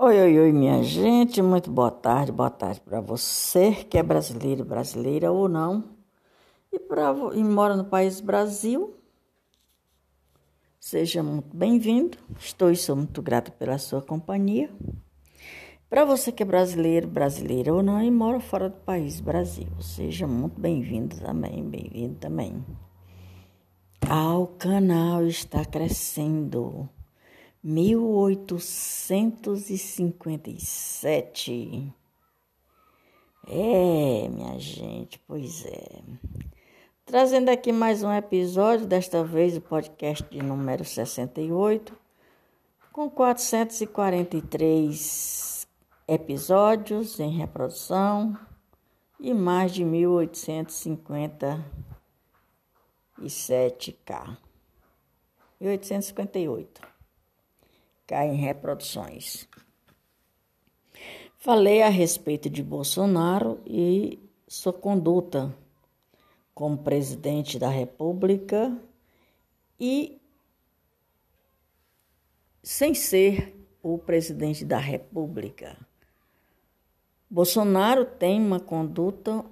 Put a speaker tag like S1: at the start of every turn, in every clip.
S1: Oi, oi, oi, minha gente, muito boa tarde, boa tarde para você que é brasileiro, brasileira ou não, e para e mora no país Brasil, seja muito bem-vindo. Estou e sou muito grata pela sua companhia. Para você que é brasileiro, brasileira ou não e mora fora do país Brasil, seja muito bem-vindo também, bem-vindo também. Ah, o canal está crescendo. 1857. É, minha gente, pois é. Trazendo aqui mais um episódio, desta vez o podcast de número 68, com 443 episódios em reprodução e mais de 1857k. 1858 cai em reproduções. Falei a respeito de Bolsonaro e sua conduta como presidente da República e sem ser o presidente da República. Bolsonaro tem uma conduta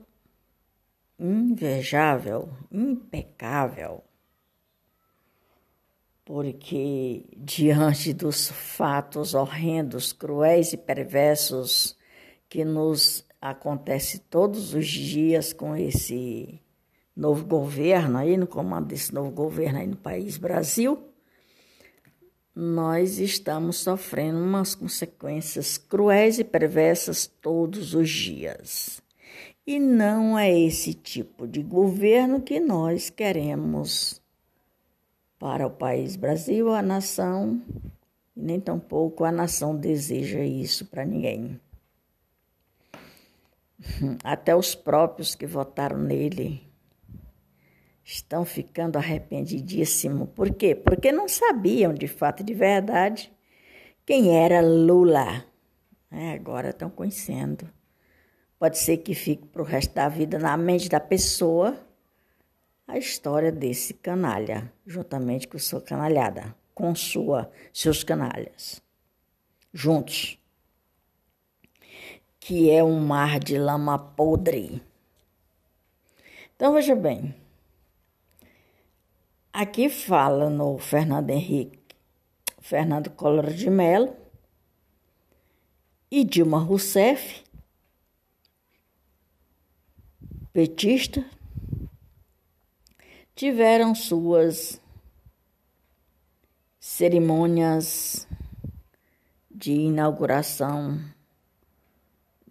S1: invejável, impecável porque diante dos fatos horrendos, cruéis e perversos que nos acontece todos os dias com esse novo governo aí, no comando desse novo governo aí no país Brasil, nós estamos sofrendo umas consequências cruéis e perversas todos os dias. E não é esse tipo de governo que nós queremos para o país Brasil, a nação, nem tampouco a nação deseja isso para ninguém. Até os próprios que votaram nele estão ficando arrependidíssimos. Por quê? Porque não sabiam de fato de verdade quem era Lula. É, agora estão conhecendo. Pode ser que fique para o resto da vida na mente da pessoa a história desse canalha, juntamente com sua canalhada, com sua, seus canalhas, juntos, que é um mar de lama podre. Então veja bem, aqui fala no Fernando Henrique, Fernando Collor de Mello e Dilma Rousseff, petista, tiveram suas cerimônias de inauguração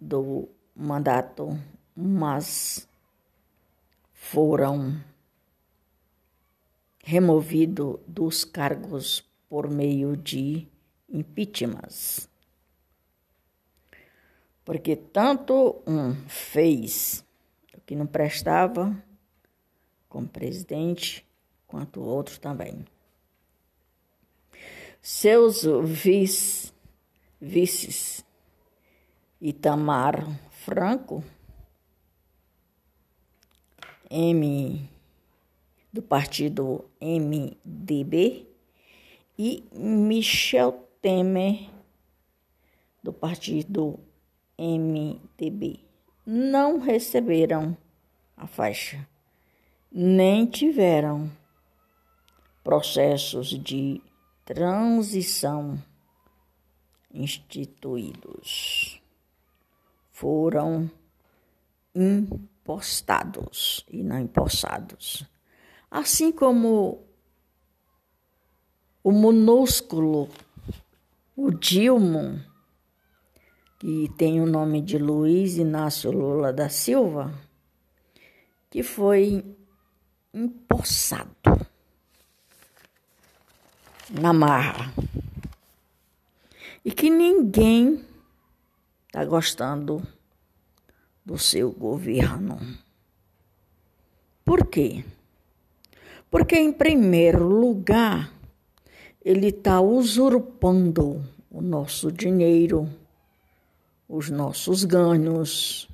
S1: do mandato, mas foram removidos dos cargos por meio de impeachments. Porque tanto um fez o que não prestava, como presidente, quanto outros também. Seus vice, vices, Itamar Franco, M do partido MDB e Michel Temer do partido MDB não receberam a faixa nem tiveram processos de transição instituídos. Foram impostados e não impossados. Assim como o minúsculo, o Dilma, que tem o nome de Luiz Inácio Lula da Silva, que foi empossado na marra e que ninguém está gostando do seu governo. Por quê? Porque, em primeiro lugar, ele está usurpando o nosso dinheiro, os nossos ganhos,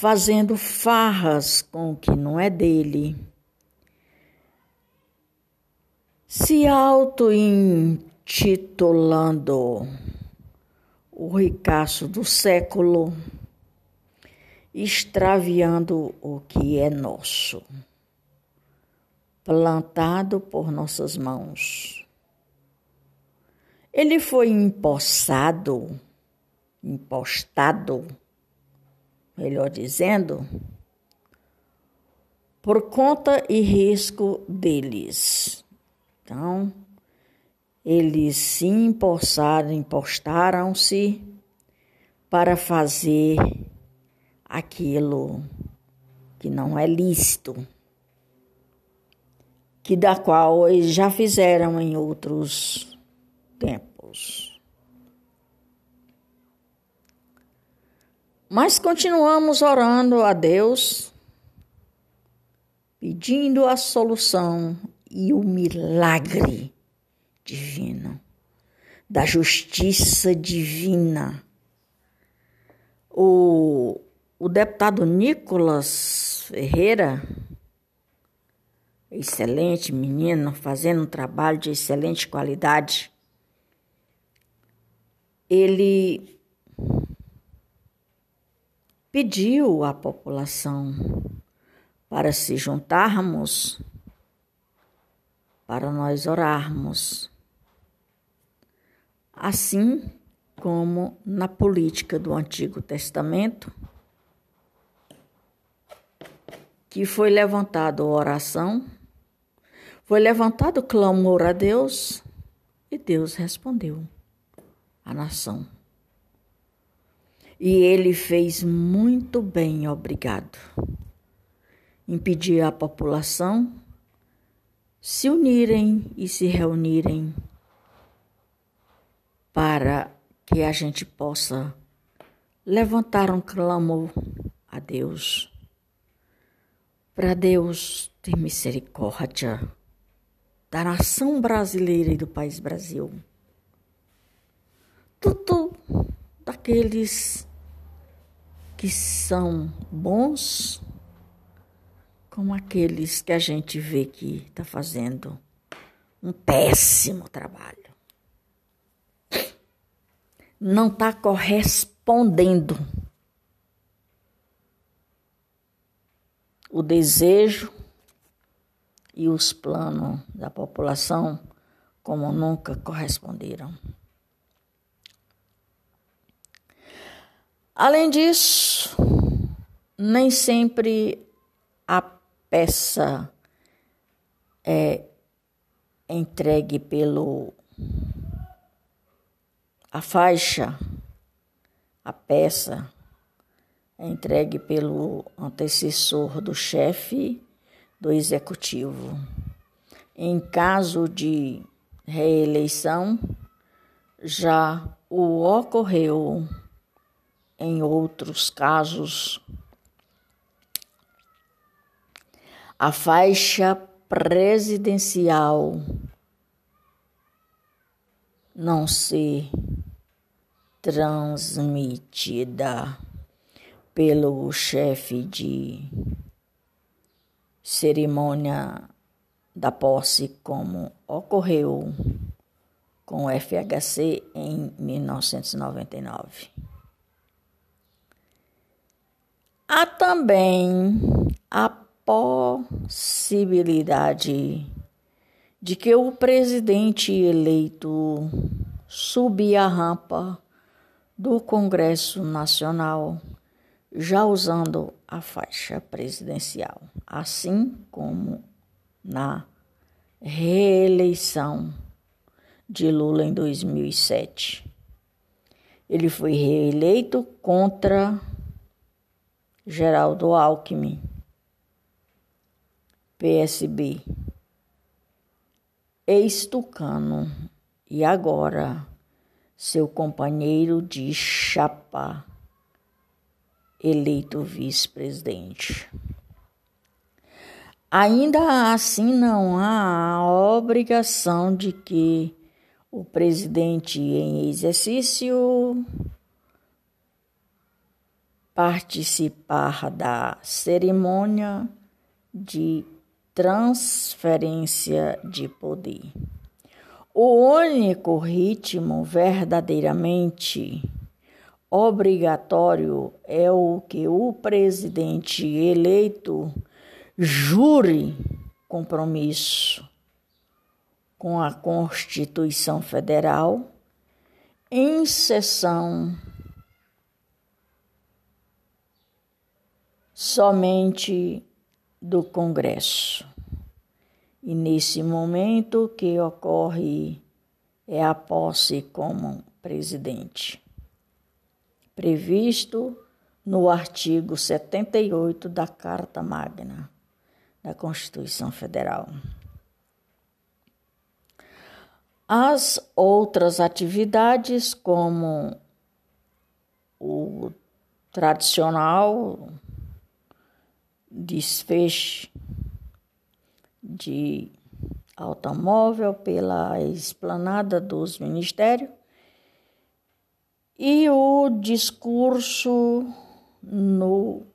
S1: fazendo farras com o que não é dele, se auto-intitulando o ricaço do século, extraviando o que é nosso, plantado por nossas mãos. Ele foi empossado, impostado, melhor dizendo, por conta e risco deles. Então, eles se impostaram, impostaram-se para fazer aquilo que não é lícito, que da qual eles já fizeram em outros tempos. Mas continuamos orando a Deus, pedindo a solução e o milagre divino, da justiça divina. O, o deputado Nicolas Ferreira, excelente menino, fazendo um trabalho de excelente qualidade, ele pediu à população para se juntarmos, para nós orarmos assim como na política do Antigo Testamento, que foi levantado oração, foi levantado clamor a Deus e Deus respondeu à nação. E ele fez muito bem, obrigado, em pedir à população se unirem e se reunirem para que a gente possa levantar um clamor a Deus, para Deus ter misericórdia da nação brasileira e do país Brasil. Tudo daqueles que são bons, como aqueles que a gente vê que está fazendo um péssimo trabalho não está correspondendo. O desejo e os planos da população como nunca corresponderam. Além disso, nem sempre a peça é entregue pelo a faixa, a peça, é entregue pelo antecessor do chefe do executivo. Em caso de reeleição, já o ocorreu em outros casos. A faixa presidencial não ser transmitida pelo chefe de cerimônia da posse, como ocorreu com o FHC em 1999. Há também a possibilidade de que o presidente eleito subia a rampa do Congresso Nacional, já usando a faixa presidencial, assim como na reeleição de Lula em 2007. Ele foi reeleito contra Geraldo Alckmin, PSB, ex-tucano, e agora seu companheiro de chapa, eleito vice-presidente. Ainda assim, não há a obrigação de que o presidente em exercício participar da cerimônia de transferência de poder. O único ritmo verdadeiramente obrigatório é o que o presidente eleito jure compromisso com a Constituição Federal em sessão somente do Congresso. E nesse momento que ocorre é a posse como presidente, previsto no artigo 78 da Carta Magna da Constituição Federal. As outras atividades, como o tradicional desfecho de automóvel pela esplanada dos ministérios e o discurso no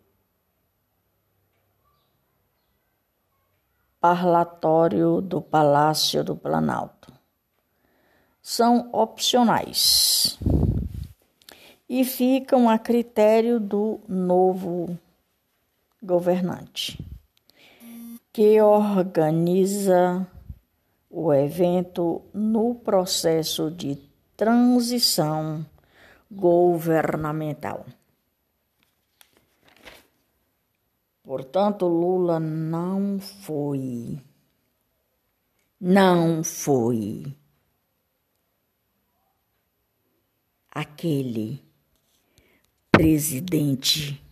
S1: parlatório do Palácio do Planalto. São opcionais e ficam a critério do novo governante que organiza o evento no processo de transição governamental. Portanto, Lula não foi, não foi aquele presidente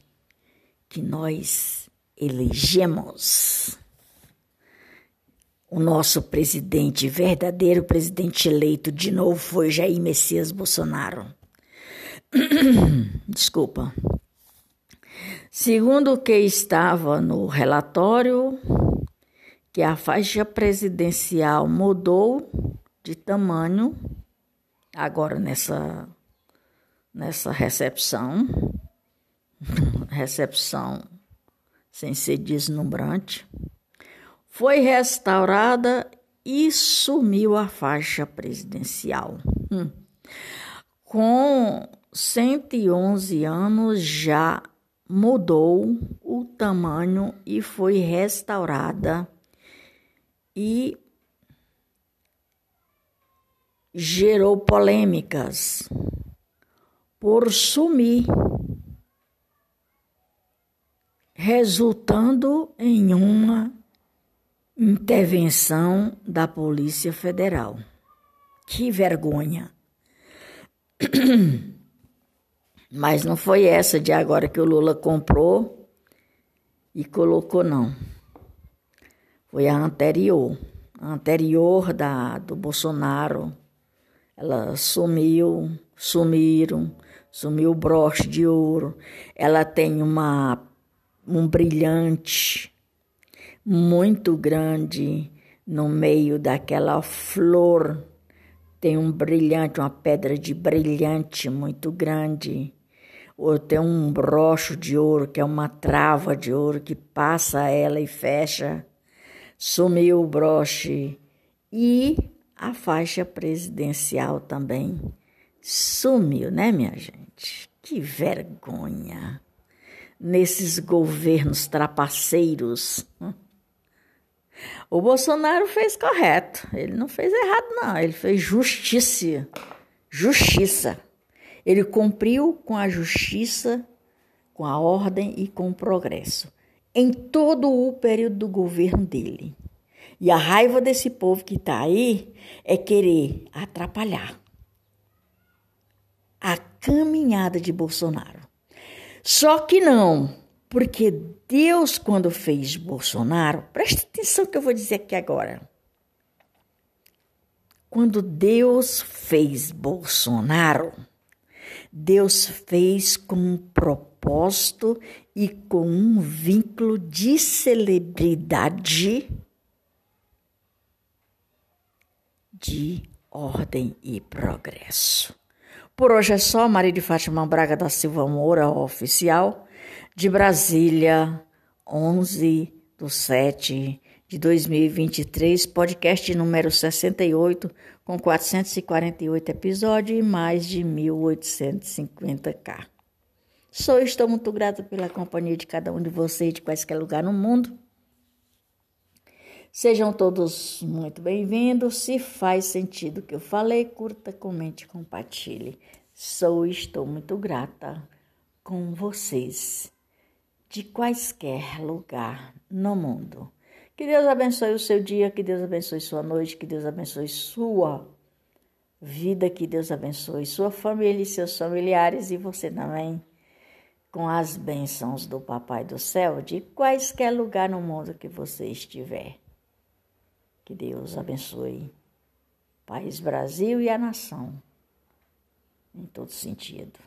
S1: que nós elegemos o nosso presidente, verdadeiro presidente eleito de novo foi Jair Messias Bolsonaro. Desculpa. Segundo o que estava no relatório, que a faixa presidencial mudou de tamanho agora nessa nessa recepção, recepção sem ser deslumbrante foi restaurada e sumiu a faixa presidencial. Hum. Com 111 anos já mudou o tamanho e foi restaurada e gerou polêmicas por sumir, resultando em uma Intervenção da Polícia Federal. Que vergonha! Mas não foi essa de agora que o Lula comprou e colocou, não. Foi a anterior. A anterior da, do Bolsonaro. Ela sumiu, sumiram, sumiu o broche de ouro. Ela tem uma, um brilhante muito grande no meio daquela flor. Tem um brilhante, uma pedra de brilhante muito grande. Ou tem um brocho de ouro, que é uma trava de ouro que passa ela e fecha. Sumiu o broche. E a faixa presidencial também sumiu, né, minha gente? Que vergonha! Nesses governos trapaceiros. O Bolsonaro fez correto. Ele não fez errado, não. Ele fez justiça. Justiça. Ele cumpriu com a justiça, com a ordem e com o progresso. Em todo o período do governo dele. E a raiva desse povo que está aí é querer atrapalhar a caminhada de Bolsonaro. Só que não. Porque Deus, quando fez Bolsonaro, preste atenção que eu vou dizer aqui agora. Quando Deus fez Bolsonaro, Deus fez com um propósito e com um vínculo de celebridade de ordem e progresso. Por hoje é só, Maria de Fátima Braga da Silva Moura, oficial de Brasília, 11 de 7 de de 2023, podcast número 68, com 448 episódios e mais de 1850k. Sou e estou muito grata pela companhia de cada um de vocês de quaisquer lugar no mundo. Sejam todos muito bem-vindos. Se faz sentido o que eu falei, curta, comente, compartilhe. Sou e estou muito grata com vocês de quaisquer lugar no mundo. Que Deus abençoe o seu dia, que Deus abençoe sua noite, que Deus abençoe sua vida, que Deus abençoe sua família e seus familiares e você também, com as bênçãos do Papai do Céu, de quaisquer lugar no mundo que você estiver. Que Deus abençoe o país Brasil e a nação, em todo sentido.